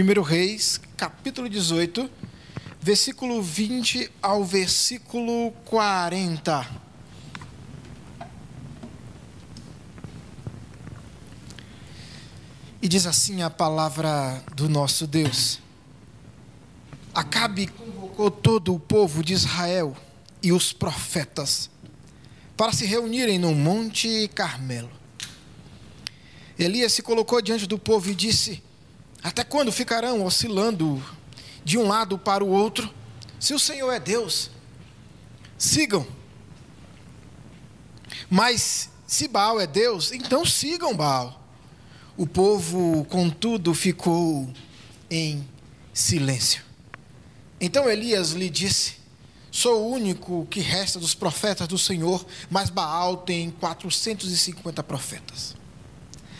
1 Reis, capítulo 18, versículo 20 ao versículo 40. E diz assim a palavra do nosso Deus: Acabe convocou todo o povo de Israel e os profetas para se reunirem no Monte Carmelo. Elias se colocou diante do povo e disse: Até quando ficarão oscilando de um lado para o outro? Se o Senhor é Deus, sigam. Mas se Baal é Deus, então sigam Baal. O povo, contudo, ficou em silêncio. Então Elias lhe disse: Sou o único que resta dos profetas do Senhor, mas Baal tem 450 profetas.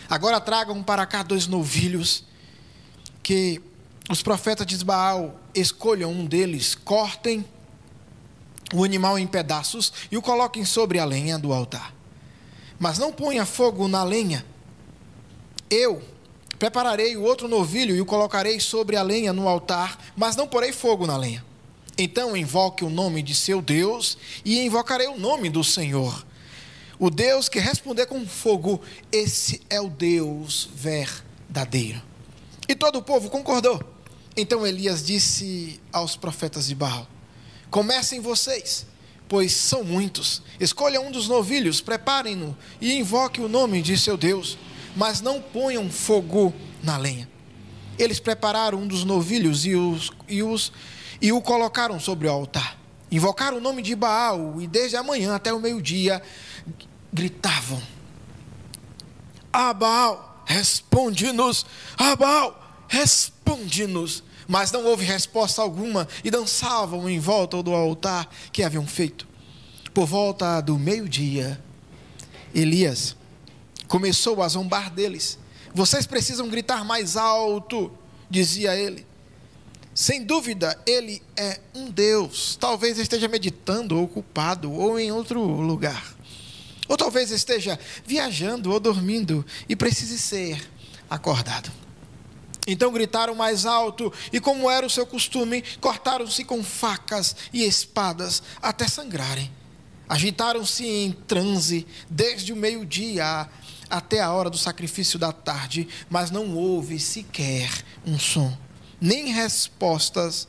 Agora tragam para cá dois novilhos, que os profetas de Baal escolham um deles, cortem o animal em pedaços e o coloquem sobre a lenha do altar. Mas não ponha fogo na lenha eu prepararei o outro novilho e o colocarei sobre a lenha no altar, mas não porei fogo na lenha. Então invoque o nome de seu Deus e invocarei o nome do Senhor. O Deus que responder com fogo, esse é o Deus verdadeiro. E todo o povo concordou. Então Elias disse aos profetas de Baal: Comecem vocês, pois são muitos. Escolha um dos novilhos, preparem-no e invoque o nome de seu Deus mas não ponham fogo na lenha. Eles prepararam um dos novilhos e, os, e, os, e o colocaram sobre o altar. Invocaram o nome de Baal e desde a manhã até o meio-dia gritavam: Ah, Baal, responde-nos! Baal, responde-nos! Mas não houve resposta alguma e dançavam em volta do altar que haviam feito. Por volta do meio-dia, Elias começou a zombar deles. Vocês precisam gritar mais alto, dizia ele. Sem dúvida, ele é um Deus. Talvez esteja meditando, ocupado, ou em outro lugar. Ou talvez esteja viajando ou dormindo e precise ser acordado. Então gritaram mais alto, e como era o seu costume, cortaram-se com facas e espadas até sangrarem. Agitaram-se em transe desde o meio-dia até a hora do sacrifício da tarde, mas não houve sequer um som, nem respostas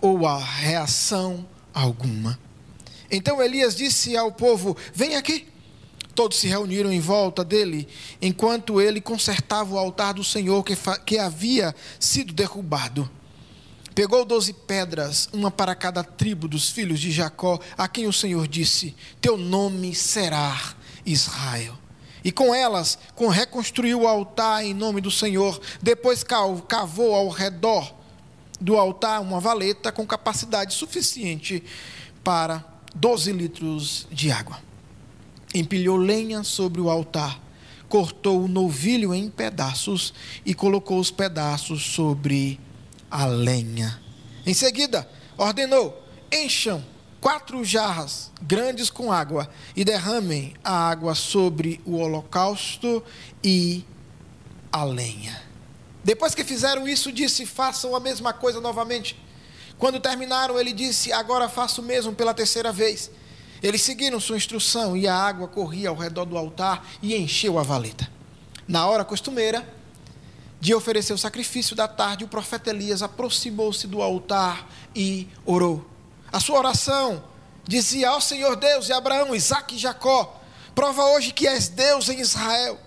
ou a reação alguma. Então Elias disse ao povo: Vem aqui. Todos se reuniram em volta dele, enquanto ele consertava o altar do Senhor que, que havia sido derrubado. Pegou doze pedras, uma para cada tribo dos filhos de Jacó, a quem o Senhor disse: Teu nome será Israel e com elas reconstruiu o altar em nome do Senhor. Depois cavou ao redor do altar uma valeta com capacidade suficiente para 12 litros de água. Empilhou lenha sobre o altar, cortou o novilho em pedaços e colocou os pedaços sobre a lenha. Em seguida, ordenou: encham quatro jarras grandes com água e derramem a água sobre o holocausto e a lenha. Depois que fizeram isso, disse: façam a mesma coisa novamente. Quando terminaram, ele disse: agora faço o mesmo pela terceira vez. Eles seguiram sua instrução e a água corria ao redor do altar e encheu a valeta. Na hora costumeira de oferecer o sacrifício da tarde, o profeta Elias aproximou-se do altar e orou. A sua oração dizia ao Senhor Deus de Abraão, Isaac e Jacó: prova hoje que és Deus em Israel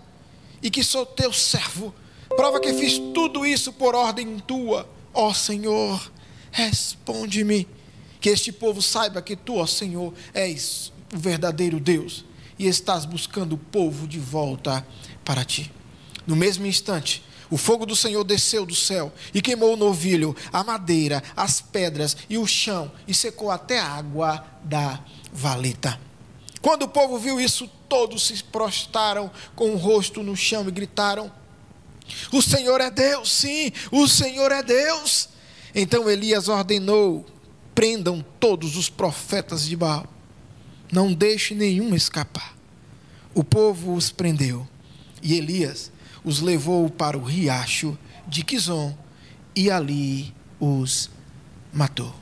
e que sou teu servo. Prova que fiz tudo isso por ordem tua, ó Senhor. Responde-me, que este povo saiba que tu, ó Senhor, és o verdadeiro Deus e estás buscando o povo de volta para ti. No mesmo instante, o fogo do Senhor desceu do céu e queimou o novilho, a madeira, as pedras e o chão, e secou até a água da valeta. Quando o povo viu isso, todos se prostraram com o rosto no chão e gritaram: O Senhor é Deus, sim, o Senhor é Deus. Então Elias ordenou: prendam todos os profetas de Baal, não deixe nenhum escapar. O povo os prendeu, e Elias os levou para o riacho de Quizon e ali os matou.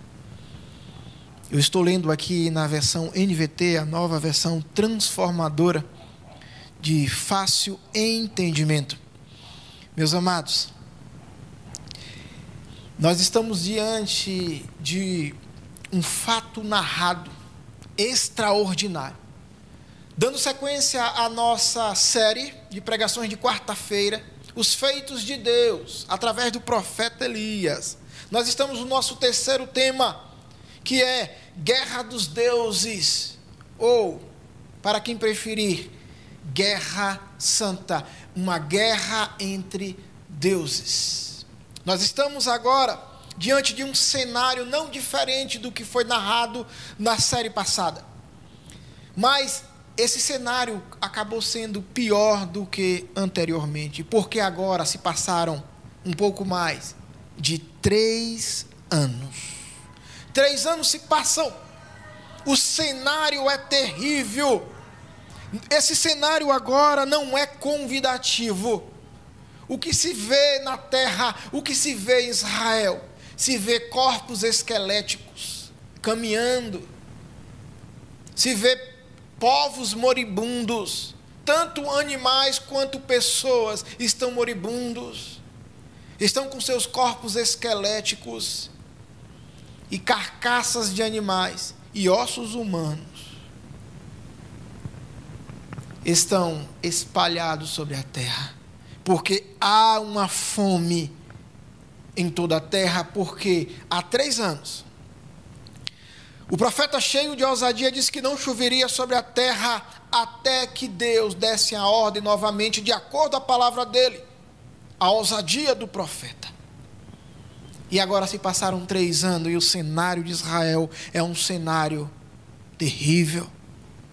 Eu estou lendo aqui na versão NVT, a nova versão transformadora de fácil entendimento. Meus amados, nós estamos diante de um fato narrado extraordinário. Dando sequência à nossa série de pregações de quarta-feira, os feitos de Deus através do profeta Elias. Nós estamos no nosso terceiro tema, que é Guerra dos Deuses, ou, para quem preferir, Guerra Santa, uma guerra entre deuses. Nós estamos agora diante de um cenário não diferente do que foi narrado na série passada. Mas esse cenário acabou sendo pior do que anteriormente, porque agora se passaram um pouco mais de três anos. Três anos se passam, o cenário é terrível. Esse cenário agora não é convidativo. O que se vê na terra, o que se vê em Israel, se vê corpos esqueléticos caminhando, se vê povos moribundos, tanto animais quanto pessoas estão moribundos, estão com seus corpos esqueléticos e carcaças de animais e ossos humanos estão espalhados sobre a terra, porque há uma fome em toda a terra, porque há três anos o profeta, cheio de ousadia, disse que não choveria sobre a terra até que Deus desse a ordem novamente, de acordo com a palavra dele. A ousadia do profeta. E agora se passaram três anos e o cenário de Israel é um cenário terrível,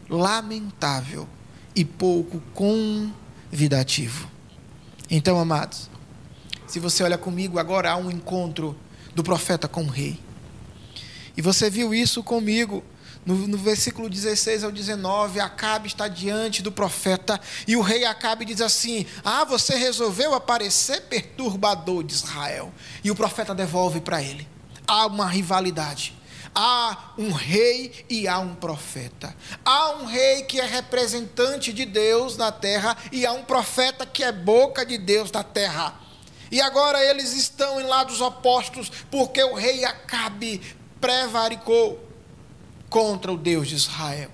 lamentável e pouco convidativo. Então, amados, se você olha comigo, agora há um encontro do profeta com o rei. E você viu isso comigo. No, no, versículo 16 ao 19, Acabe está diante do profeta e o rei Acabe diz assim: Ah, você resolveu aparecer perturbador de Israel. E o profeta devolve para ele: Há uma rivalidade. Há um rei e há um profeta. Há um rei que é representante de Deus na terra e há um profeta que é boca de Deus na terra. E agora eles estão em lados opostos, porque o rei Acabe prevaricou contra o Deus de Israel.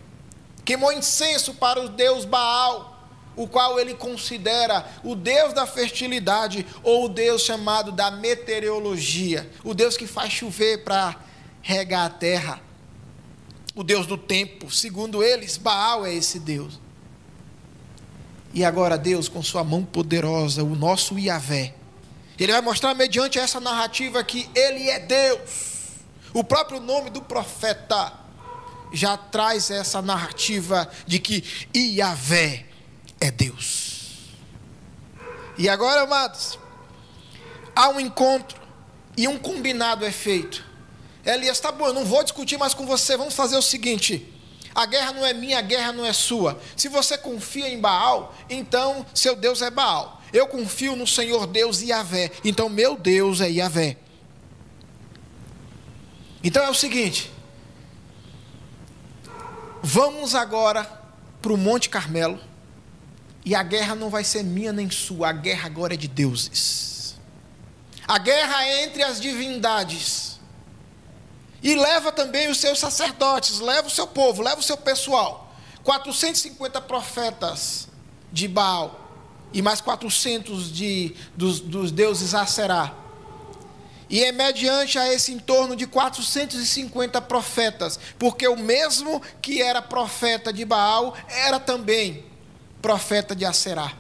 Queimou incenso para o Deus Baal, o qual ele considera o Deus da fertilidade ou o Deus chamado da meteorologia, o Deus que faz chover para regar a terra, o Deus do tempo. Segundo eles, Baal é esse Deus. E agora Deus, com sua mão poderosa, o nosso Iavé, ele vai mostrar mediante essa narrativa que ele é Deus o próprio nome do profeta já traz essa narrativa de que Iavé é Deus. E agora, amados, há um encontro e um combinado é feito. Elias, está bom, eu não vou discutir mais com você, vamos fazer o seguinte. A guerra não é minha, a guerra não é sua. Se você confia em Baal, então seu Deus é Baal. Eu confio no Senhor Deus Iavé, então meu Deus é Iavé. Então é o seguinte: vamos agora para o Monte Carmelo, e a guerra não vai ser minha nem sua, a guerra agora é de deuses. A guerra é entre as divindades. E leva também os seus sacerdotes, leva o seu povo, leva o seu pessoal. 450 profetas de Baal e mais 400 de, dos, dos deuses Aserá e é mediante a esse entorno de 450 profetas, porque o mesmo que era profeta de Baal era também profeta de Aserá.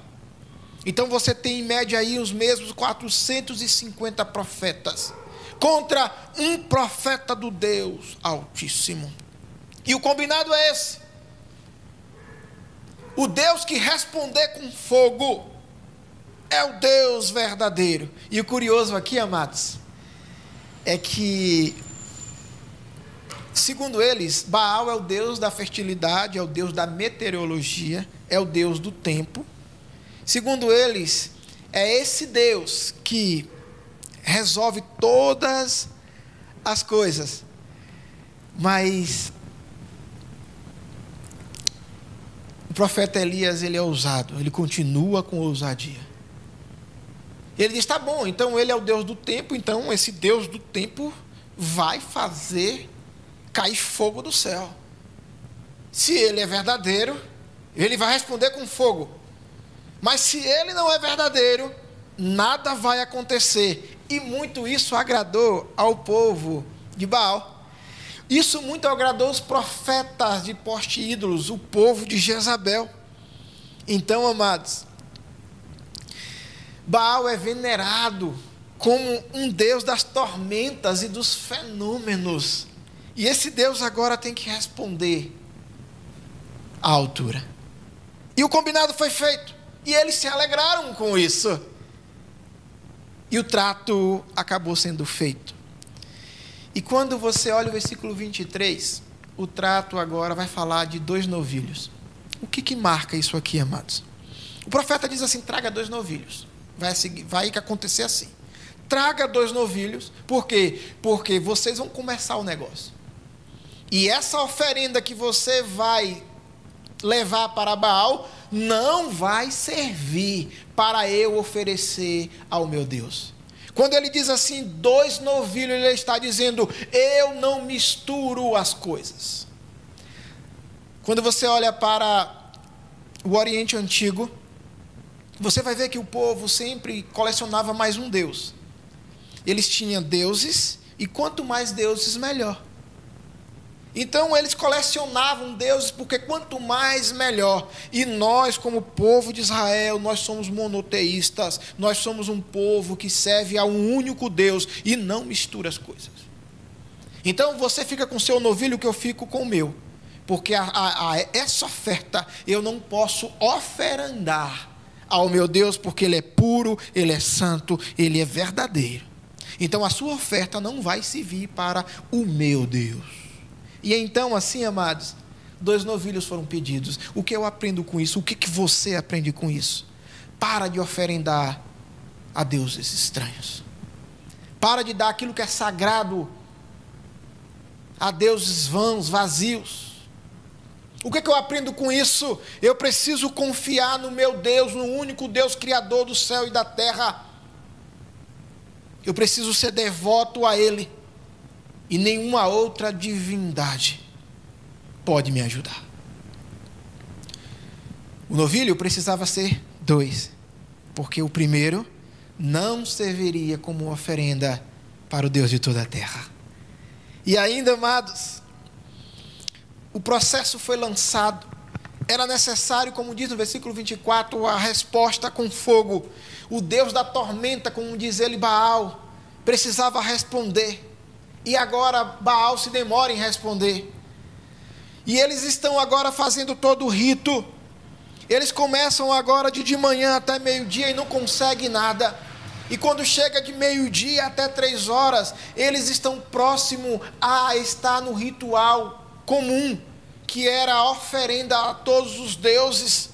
Então você tem em média aí os mesmos 450 profetas contra um profeta do Deus Altíssimo. E o combinado é esse: o Deus que responder com fogo é o Deus verdadeiro. E o curioso aqui, amados, é que, segundo eles, Baal é o deus da fertilidade, é o deus da meteorologia, é o deus do tempo. Segundo eles, é esse Deus que resolve todas as coisas. Mas o profeta Elias, ele é ousado, ele continua com ousadia. Ele diz: tá bom, então ele é o Deus do tempo, então esse Deus do tempo vai fazer cair fogo do céu. Se ele é verdadeiro, ele vai responder com fogo. Mas se ele não é verdadeiro, nada vai acontecer. E muito isso agradou ao povo de Baal. Isso muito agradou os profetas de poste ídolos, o povo de Jezabel. Então, amados, Baal é venerado como um Deus das tormentas e dos fenômenos. E esse Deus agora tem que responder à altura. E o combinado foi feito. E eles se alegraram com isso. E o trato acabou sendo feito. E quando você olha o versículo 23, o trato agora vai falar de dois novilhos. O que, que marca isso aqui, amados? O profeta diz assim: traga dois novilhos vai, seguir, vai acontecer assim. Traga dois novilhos, por quê? Porque vocês vão começar o negócio. E essa oferenda que você vai levar para Baal não vai servir para eu oferecer ao meu Deus. Quando ele diz assim, dois novilhos, ele está dizendo, eu não misturo as coisas. Quando você olha para o Oriente Antigo, você vai ver que o povo sempre colecionava mais um Deus. Eles tinham deuses, e quanto mais deuses, melhor. Então eles colecionavam deuses, porque quanto mais, melhor. E nós, como povo de Israel, nós somos monoteístas, nós somos um povo que serve a um único Deus e não mistura as coisas. Então você fica com seu novilho, que eu fico com o meu. Porque a, a, a, essa oferta eu não posso oferandar ao meu Deus, porque Ele é puro, Ele é santo, Ele é verdadeiro. Então a sua oferta não vai servir para o meu Deus. E então, assim, amados, dois novilhos foram pedidos. O que eu aprendo com isso? O que, que você aprende com isso? Para de oferendar a deuses estranhos. Para de dar aquilo que é sagrado a deuses vãos, vazios. O que, que eu aprendo com isso? Eu preciso confiar no meu Deus, no único Deus criador do céu e da terra. Eu preciso ser devoto a Ele. E nenhuma outra divindade pode me ajudar. O novilho precisava ser dois, porque o primeiro não serviria como oferenda para o Deus de toda a terra. E ainda, amados, o processo foi lançado. Era necessário, como diz no versículo 24, a resposta com fogo. O Deus da tormenta, como diz ele, Baal, precisava responder. E agora Baal se demora em responder. E eles estão agora fazendo todo o rito. Eles começam agora de de manhã até meio-dia e não conseguem nada. E quando chega de meio-dia até três horas, eles estão próximo a estar no ritual comum, que era a oferenda a todos os deuses,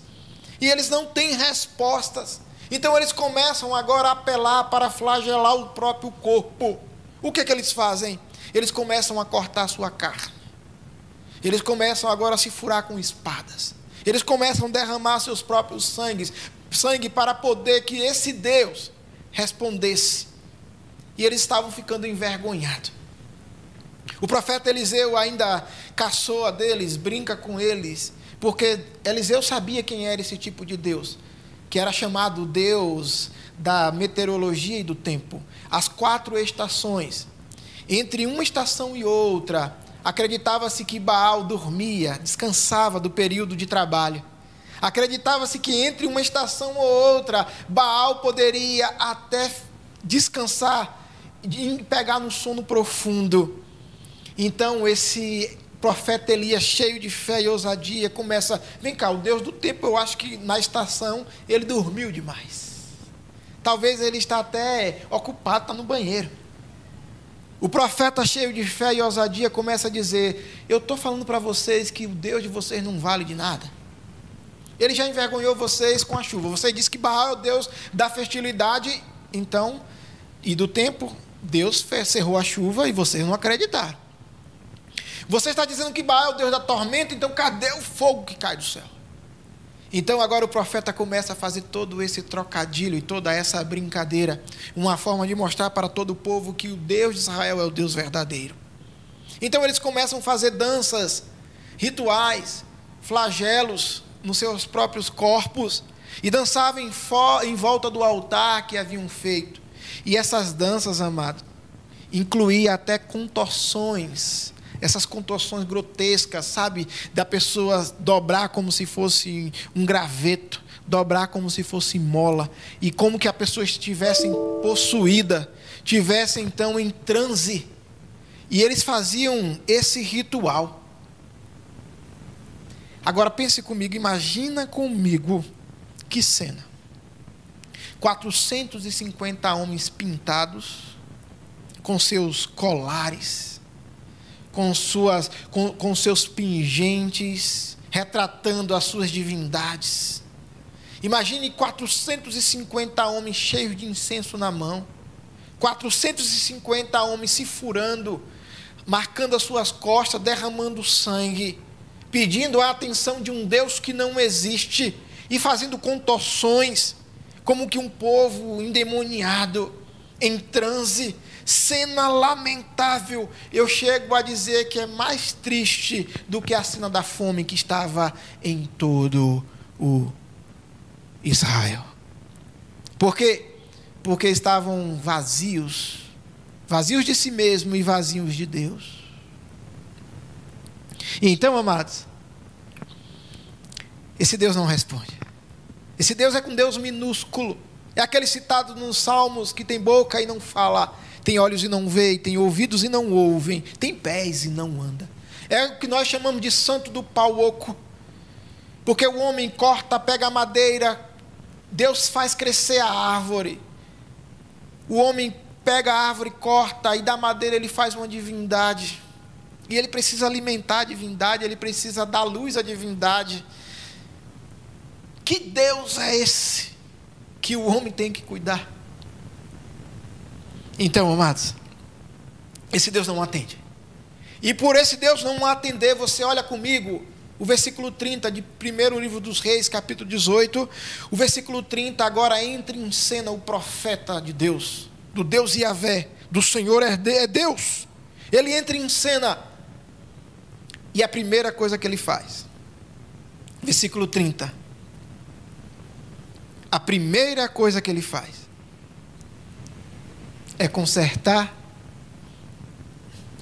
e eles não têm respostas. Então eles começam agora a apelar para flagelar o próprio corpo. O que, é que eles fazem? Eles começam a cortar sua carne. Eles começam agora a se furar com espadas. Eles começam a derramar seus próprios sangues, sangue para poder que esse Deus respondesse. E eles estavam ficando envergonhados. O profeta Eliseu ainda caçoa deles, brinca com eles, porque Eliseu sabia quem era esse tipo de Deus, que era chamado Deus da meteorologia e do tempo. As quatro estações. Entre uma estação e outra, acreditava-se que Baal dormia, descansava do período de trabalho. Acreditava-se que entre uma estação ou outra, Baal poderia até descansar e pegar no sono profundo. Então, esse profeta Elias, cheio de fé e ousadia, começa: vem cá, o Deus do tempo, eu acho que na estação ele dormiu demais. Talvez ele está até ocupado, está no banheiro. O profeta, cheio de fé e ousadia, começa a dizer: Eu estou falando para vocês que o Deus de vocês não vale de nada. Ele já envergonhou vocês com a chuva. Você disse que Baal é o Deus da fertilidade, então e do tempo, Deus cerrou a chuva e vocês não acreditaram. Você está dizendo que Baal é o Deus da tormenta, então cadê o fogo que cai do céu? Então agora o profeta começa a fazer todo esse trocadilho e toda essa brincadeira, uma forma de mostrar para todo o povo que o Deus de Israel é o Deus verdadeiro. Então eles começam a fazer danças, rituais, flagelos nos seus próprios corpos e dançavam em, em volta do altar que haviam feito. E essas danças, amado, incluía até contorções essas contorções grotescas, sabe? Da pessoa dobrar como se fosse um graveto, dobrar como se fosse mola, e como que a pessoa estivesse possuída, tivesse então em transe. E eles faziam esse ritual. Agora pense comigo, imagina comigo que cena. 450 homens pintados, com seus colares, com, suas, com, com seus pingentes, retratando as suas divindades. Imagine 450 homens cheios de incenso na mão, 450 homens se furando, marcando as suas costas, derramando sangue, pedindo a atenção de um Deus que não existe e fazendo contorções, como que um povo endemoniado, em transe, cena lamentável. Eu chego a dizer que é mais triste do que a cena da fome que estava em todo o Israel. Por quê? Porque estavam vazios, vazios de si mesmo e vazios de Deus. então, amados, esse Deus não responde. Esse Deus é com Deus minúsculo. É aquele citado nos Salmos que tem boca e não fala, tem olhos e não vê, tem ouvidos e não ouvem, tem pés e não anda. É o que nós chamamos de santo do pau oco. Porque o homem corta, pega a madeira, Deus faz crescer a árvore. O homem pega a árvore, corta, e da madeira ele faz uma divindade. E ele precisa alimentar a divindade, ele precisa dar luz à divindade. Que Deus é esse que o homem tem que cuidar? Então, amados, esse Deus não atende. E por esse Deus não atender, você olha comigo o versículo 30 de 1 livro dos Reis, capítulo 18. O versículo 30 agora entra em cena o profeta de Deus, do Deus Yahvé, do Senhor é, é Deus. Ele entra em cena. E a primeira coisa que ele faz, versículo 30. A primeira coisa que ele faz é consertar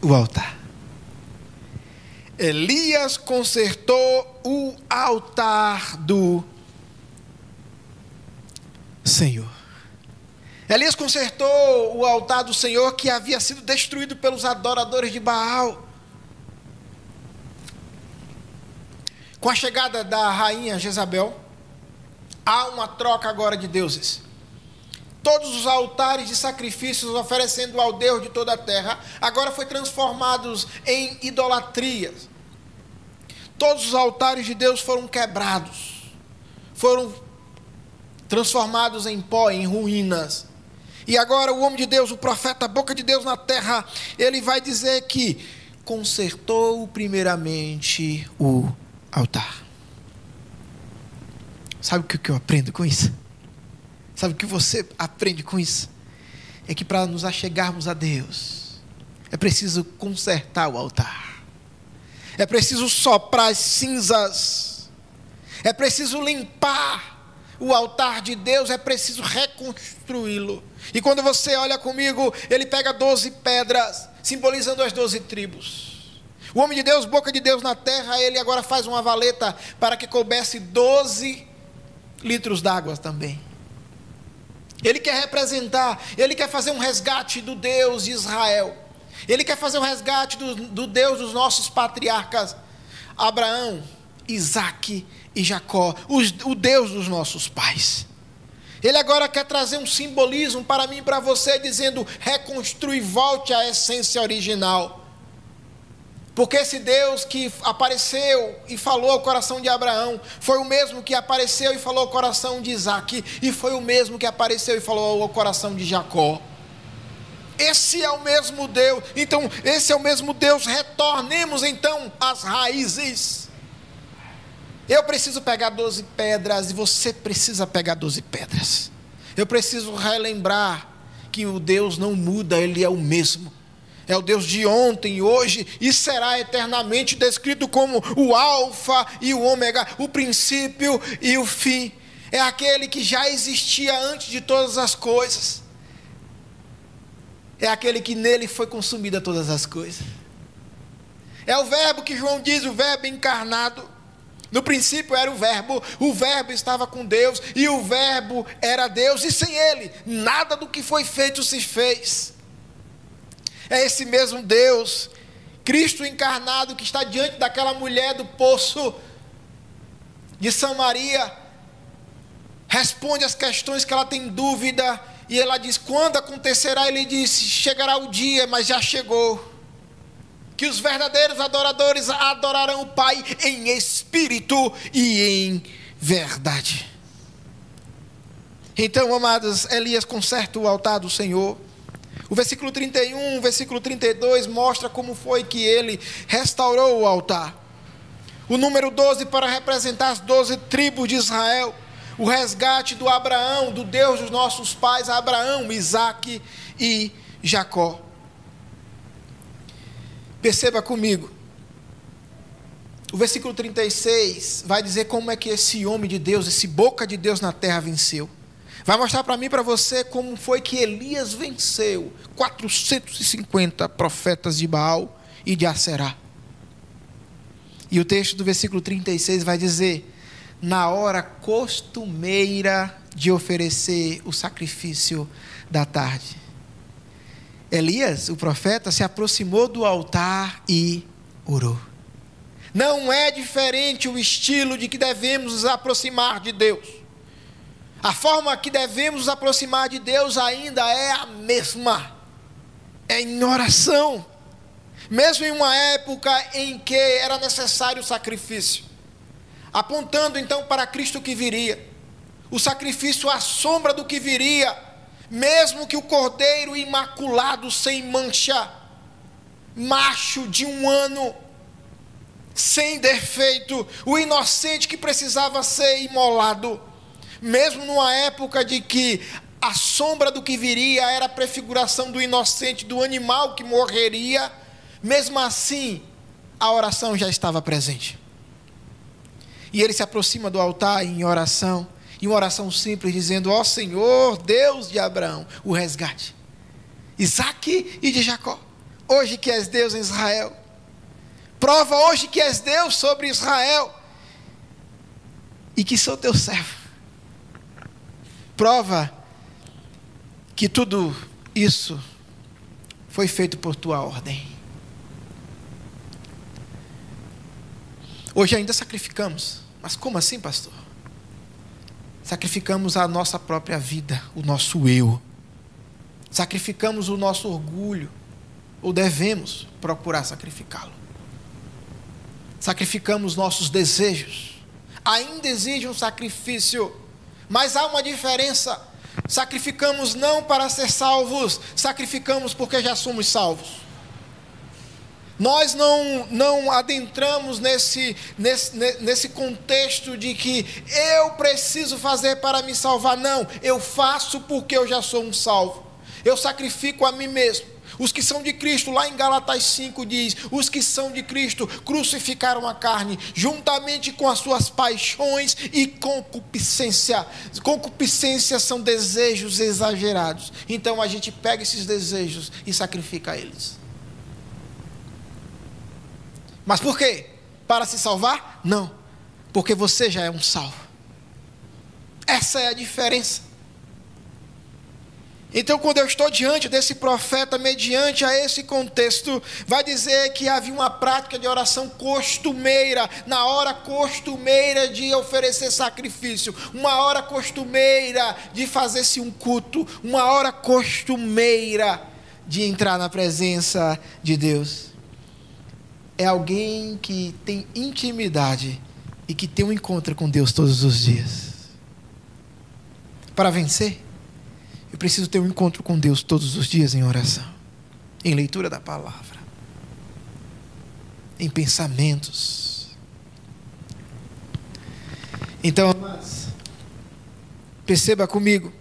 o altar. Elias consertou o altar do Senhor. Elias consertou o altar do Senhor que havia sido destruído pelos adoradores de Baal. Com a chegada da rainha Jezabel, há uma troca agora de deuses todos os altares de sacrifícios oferecendo ao Deus de toda a terra, agora foi transformados em idolatrias. Todos os altares de Deus foram quebrados, foram transformados em pó, em ruínas. E agora o homem de Deus, o profeta, a boca de Deus na terra, ele vai dizer que consertou primeiramente o altar. Sabe o que eu aprendo com isso? Sabe o que você aprende com isso? É que para nos achegarmos a Deus, é preciso consertar o altar, é preciso soprar as cinzas, é preciso limpar o altar de Deus, é preciso reconstruí-lo. E quando você olha comigo, ele pega doze pedras, simbolizando as doze tribos. O homem de Deus, boca de Deus na terra, ele agora faz uma valeta para que coubesse doze litros d'água também. Ele quer representar, ele quer fazer um resgate do Deus de Israel. Ele quer fazer um resgate do, do Deus dos nossos patriarcas, Abraão, Isaac e Jacó, os, o Deus dos nossos pais. Ele agora quer trazer um simbolismo para mim e para você, dizendo: reconstrui, volte à essência original. Porque esse Deus que apareceu e falou ao coração de Abraão foi o mesmo que apareceu e falou ao coração de Isaac, e foi o mesmo que apareceu e falou ao coração de Jacó. esse é o mesmo Deus. Então, esse é o mesmo Deus. Retornemos então às raízes. Eu preciso pegar 12 pedras e você precisa pegar 12 pedras. Eu preciso relembrar que o Deus não muda, ele é o mesmo. É o Deus de ontem, hoje e será eternamente descrito como o Alfa e o Ômega, o princípio e o fim. É aquele que já existia antes de todas as coisas. É aquele que nele foi consumida todas as coisas. É o verbo que João diz, o verbo encarnado. No princípio era o Verbo, o Verbo estava com Deus e o Verbo era Deus, e sem Ele, nada do que foi feito se fez. É esse mesmo Deus, Cristo encarnado, que está diante daquela mulher do poço de Samaria, responde as questões que ela tem dúvida, e ela diz: quando acontecerá? Ele disse: chegará o dia, mas já chegou que os verdadeiros adoradores adorarão o Pai em espírito e em verdade. Então, amados, Elias conserta o altar do Senhor. O versículo 31, o versículo 32 mostra como foi que ele restaurou o altar. O número 12 para representar as 12 tribos de Israel. O resgate do Abraão, do Deus dos nossos pais, Abraão, Isaac e Jacó. Perceba comigo. O versículo 36 vai dizer como é que esse homem de Deus, esse boca de Deus na terra venceu. Vai mostrar para mim para você como foi que Elias venceu 450 profetas de Baal e de Aserá. E o texto do versículo 36 vai dizer: na hora costumeira de oferecer o sacrifício da tarde. Elias, o profeta, se aproximou do altar e orou. Não é diferente o estilo de que devemos nos aproximar de Deus. A forma que devemos nos aproximar de Deus ainda é a mesma. É em oração. Mesmo em uma época em que era necessário o sacrifício. Apontando então para Cristo que viria. O sacrifício à sombra do que viria mesmo que o cordeiro imaculado, sem mancha, macho de um ano, sem defeito, o inocente que precisava ser imolado, mesmo numa época de que a sombra do que viria era a prefiguração do inocente, do animal que morreria, mesmo assim, a oração já estava presente. E ele se aproxima do altar em oração e uma oração simples dizendo: Ó Senhor, Deus de Abraão, o resgate. Isaac e de Jacó. Hoje que és Deus em Israel. Prova hoje que és Deus sobre Israel. E que sou teu servo. Prova que tudo isso foi feito por tua ordem. Hoje ainda sacrificamos. Mas como assim, pastor? sacrificamos a nossa própria vida, o nosso eu. Sacrificamos o nosso orgulho, ou devemos procurar sacrificá-lo. Sacrificamos nossos desejos. Ainda exige um sacrifício, mas há uma diferença. Sacrificamos não para ser salvos, sacrificamos porque já somos salvos. Nós não, não adentramos nesse, nesse, nesse contexto de que eu preciso fazer para me salvar. Não, eu faço porque eu já sou um salvo. Eu sacrifico a mim mesmo. Os que são de Cristo, lá em Galatas 5 diz: os que são de Cristo crucificaram a carne, juntamente com as suas paixões e concupiscência. Concupiscência são desejos exagerados. Então a gente pega esses desejos e sacrifica eles. Mas por quê? Para se salvar? Não. Porque você já é um salvo. Essa é a diferença. Então, quando eu estou diante desse profeta, mediante a esse contexto, vai dizer que havia uma prática de oração costumeira, na hora costumeira de oferecer sacrifício, uma hora costumeira de fazer-se um culto, uma hora costumeira de entrar na presença de Deus é alguém que tem intimidade e que tem um encontro com Deus todos os dias. Para vencer, preciso ter um encontro com Deus todos os dias em oração, em leitura da palavra, em pensamentos. Então, amados, perceba comigo.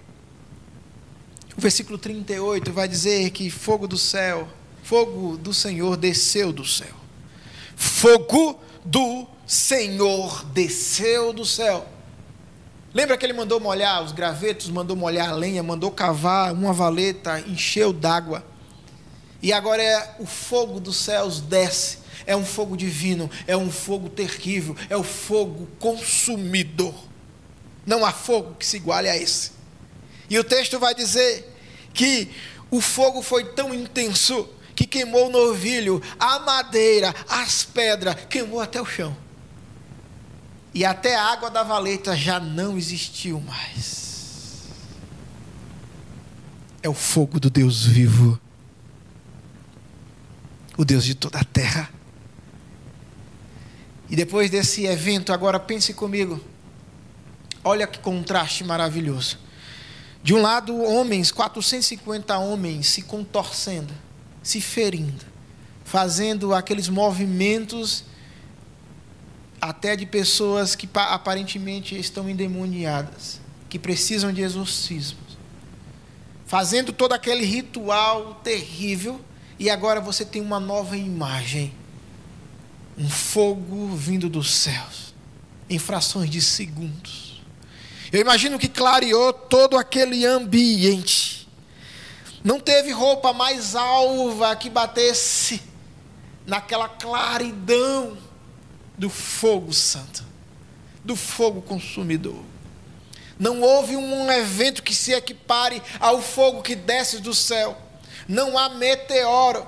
O versículo 38 vai dizer que fogo do céu, fogo do Senhor desceu do céu. Fogo do Senhor desceu do céu. Lembra que ele mandou molhar os gravetos, mandou molhar a lenha, mandou cavar uma valeta, encheu d'água. E agora é o fogo dos céus desce. É um fogo divino, é um fogo terrível, é o fogo consumidor. Não há fogo que se iguale a esse. E o texto vai dizer que o fogo foi tão intenso que queimou o novilho, a madeira, as pedras, queimou até o chão. E até a água da valeta já não existiu mais. É o fogo do Deus vivo, o Deus de toda a terra. E depois desse evento, agora pense comigo. Olha que contraste maravilhoso. De um lado, homens, 450 homens se contorcendo, se ferindo, fazendo aqueles movimentos até de pessoas que aparentemente estão endemoniadas, que precisam de exorcismos, fazendo todo aquele ritual terrível, e agora você tem uma nova imagem, um fogo vindo dos céus, em frações de segundos. Eu imagino que clareou todo aquele ambiente. Não teve roupa mais alva que batesse naquela claridão do fogo santo, do fogo consumidor. Não houve um evento que se equipare ao fogo que desce do céu. Não há meteoro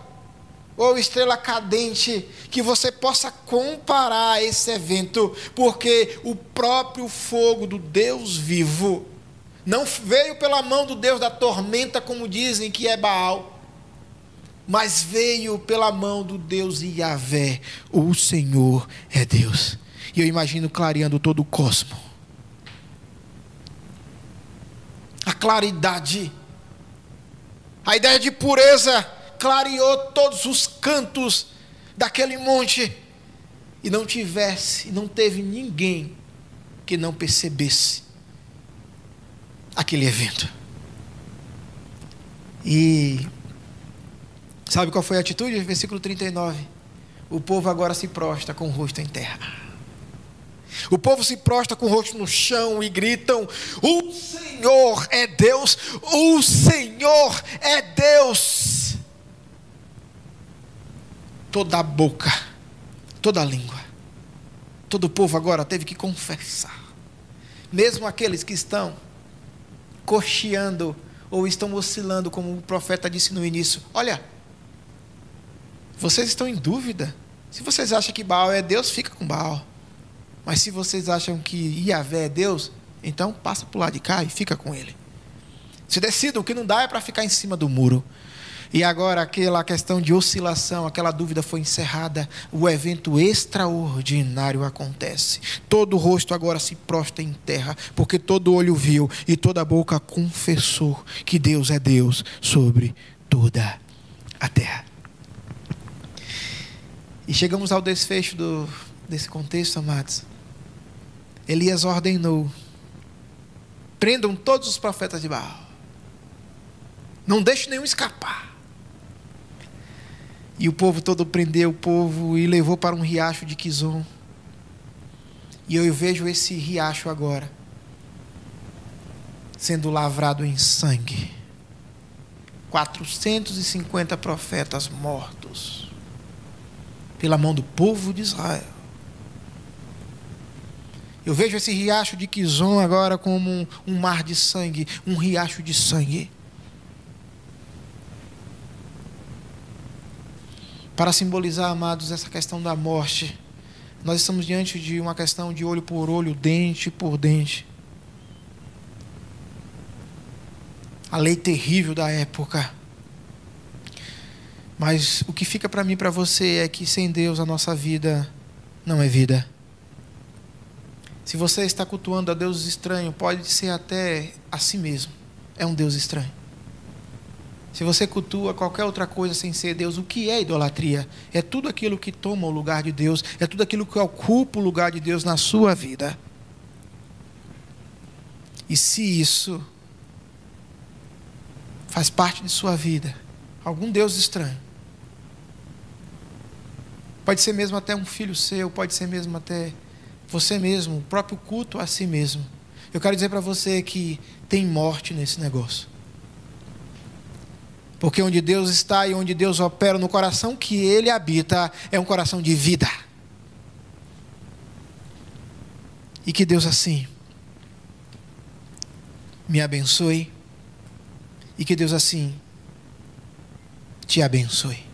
ou estrela cadente, que você possa comparar esse evento, porque o próprio fogo do Deus vivo não veio pela mão do Deus da tormenta, como dizem que é Baal, mas veio pela mão do Deus Yahvé, o Senhor é Deus. E eu imagino clareando todo o cosmo. A claridade, a ideia de pureza clareou todos os cantos daquele monte e não tivesse, não teve ninguém que não percebesse aquele evento. E sabe qual foi a atitude? Versículo 39. O povo agora se prostra com o rosto em terra. O povo se prostra com o rosto no chão e gritam: O Senhor é Deus, o Senhor é Deus toda a boca, toda a língua. Todo o povo agora teve que confessar. Mesmo aqueles que estão cocheando ou estão oscilando, como o profeta disse no início: Olha, vocês estão em dúvida. Se vocês acham que Baal é Deus, fica com Baal. Mas se vocês acham que Iavé é Deus, então passa para o lado de cá e fica com ele. Se decidam, o que não dá é para ficar em cima do muro. E agora aquela questão de oscilação, aquela dúvida foi encerrada. O evento extraordinário acontece. Todo rosto agora se prostra em terra, porque todo olho viu e toda boca confessou que Deus é Deus sobre toda a terra. E chegamos ao desfecho do, desse contexto, amados. Elias ordenou: prendam todos os profetas de Baal. Não deixe nenhum escapar. E o povo todo prendeu o povo e levou para um riacho de Quizon. E eu vejo esse riacho agora sendo lavrado em sangue. 450 profetas mortos pela mão do povo de Israel. Eu vejo esse riacho de Quizon agora como um, um mar de sangue, um riacho de sangue. Para simbolizar, amados, essa questão da morte, nós estamos diante de uma questão de olho por olho, dente por dente. A lei terrível da época. Mas o que fica para mim e para você é que sem Deus a nossa vida não é vida. Se você está cultuando a Deus estranho, pode ser até a si mesmo. É um Deus estranho. Se você cultua qualquer outra coisa sem ser Deus, o que é idolatria? É tudo aquilo que toma o lugar de Deus, é tudo aquilo que ocupa o lugar de Deus na sua vida. E se isso faz parte de sua vida, algum Deus estranho, pode ser mesmo até um filho seu, pode ser mesmo até você mesmo, o próprio culto a si mesmo. Eu quero dizer para você que tem morte nesse negócio. Porque onde Deus está e onde Deus opera no coração que Ele habita é um coração de vida. E que Deus assim me abençoe e que Deus assim te abençoe.